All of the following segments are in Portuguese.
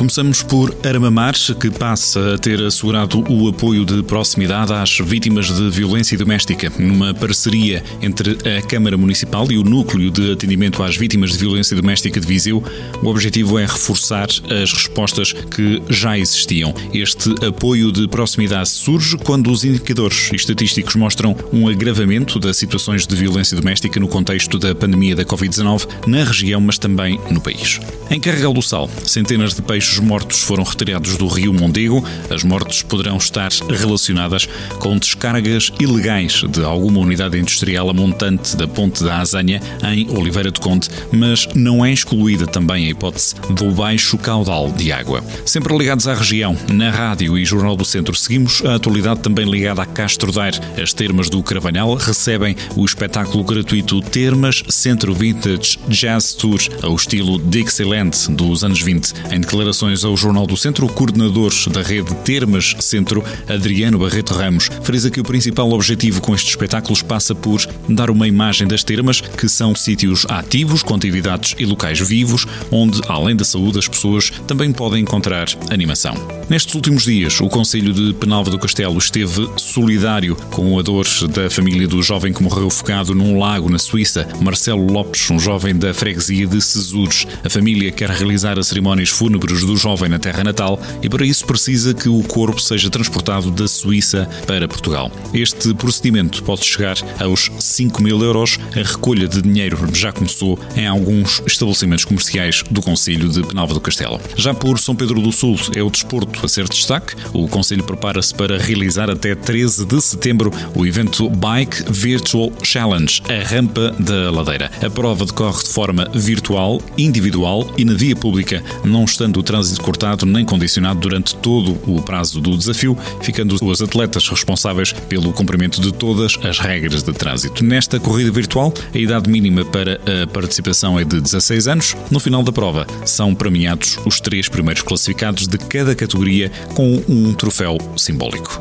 Começamos por Armamar, que passa a ter assegurado o apoio de proximidade às vítimas de violência doméstica, numa parceria entre a Câmara Municipal e o Núcleo de Atendimento às Vítimas de Violência Doméstica de Viseu. O objetivo é reforçar as respostas que já existiam. Este apoio de proximidade surge quando os indicadores estatísticos mostram um agravamento das situações de violência doméstica no contexto da pandemia da Covid-19 na região, mas também no país. Em Carregal do Sal, centenas de peixes mortos foram retirados do rio Mondego. As mortes poderão estar relacionadas com descargas ilegais de alguma unidade industrial a montante da Ponte da Azanha, em Oliveira de Conde, mas não é excluída também a hipótese do baixo caudal de água. Sempre ligados à região, na Rádio e Jornal do Centro, seguimos a atualidade também ligada a Castro Daire. As termas do Carvalhal recebem o espetáculo gratuito Termas Centro Vintage Jazz Tour, ao estilo Dixieland dos anos 20. Em declarações ao Jornal do Centro, o coordenador da rede Termas Centro, Adriano Barreto Ramos, frisa que o principal objetivo com estes espetáculos passa por dar uma imagem das termas, que são sítios ativos, com atividades e locais vivos, onde, além da saúde, as pessoas também podem encontrar animação. Nestes últimos dias, o Conselho de Penalva do Castelo esteve solidário com a dor da família do jovem que morreu afogado num lago na Suíça, Marcelo Lopes, um jovem da freguesia de Cesures. A família quer realizar as cerimónias fúnebres do jovem na terra natal e para isso precisa que o corpo seja transportado da Suíça para Portugal. Este procedimento pode chegar aos 5 mil euros. A recolha de dinheiro já começou em alguns estabelecimentos comerciais do Conselho de Penalva do Castelo. Já por São Pedro do Sul é o desporto a ser destaque. O Conselho prepara-se para realizar até 13 de setembro o evento Bike Virtual Challenge, a rampa da ladeira. A prova decorre de forma virtual, individual e na via pública, não estando o trânsito cortado nem condicionado durante todo o prazo do desafio, ficando os atletas responsáveis pelo cumprimento de todas as regras de trânsito. Nesta corrida virtual, a idade mínima para a participação é de 16 anos. No final da prova, são premiados os três primeiros classificados de cada categoria com um troféu simbólico.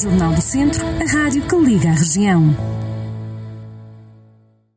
Jornal do Centro, a rádio que liga a região.